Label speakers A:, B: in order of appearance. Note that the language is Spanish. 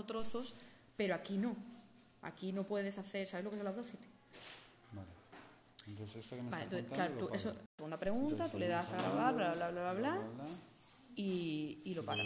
A: trozos, pero aquí no. Aquí no puedes hacer, ¿sabes lo que es el Audacity?
B: Vale. Entonces esto que me
A: Vale,
B: estás
A: entonces, claro, tú, eso, segunda pregunta,
B: Entonces,
A: tú le das a grabar, bla,
B: hablando,
A: bla, bla, bla, bla,
B: bla, bla.
A: y, y lo paras.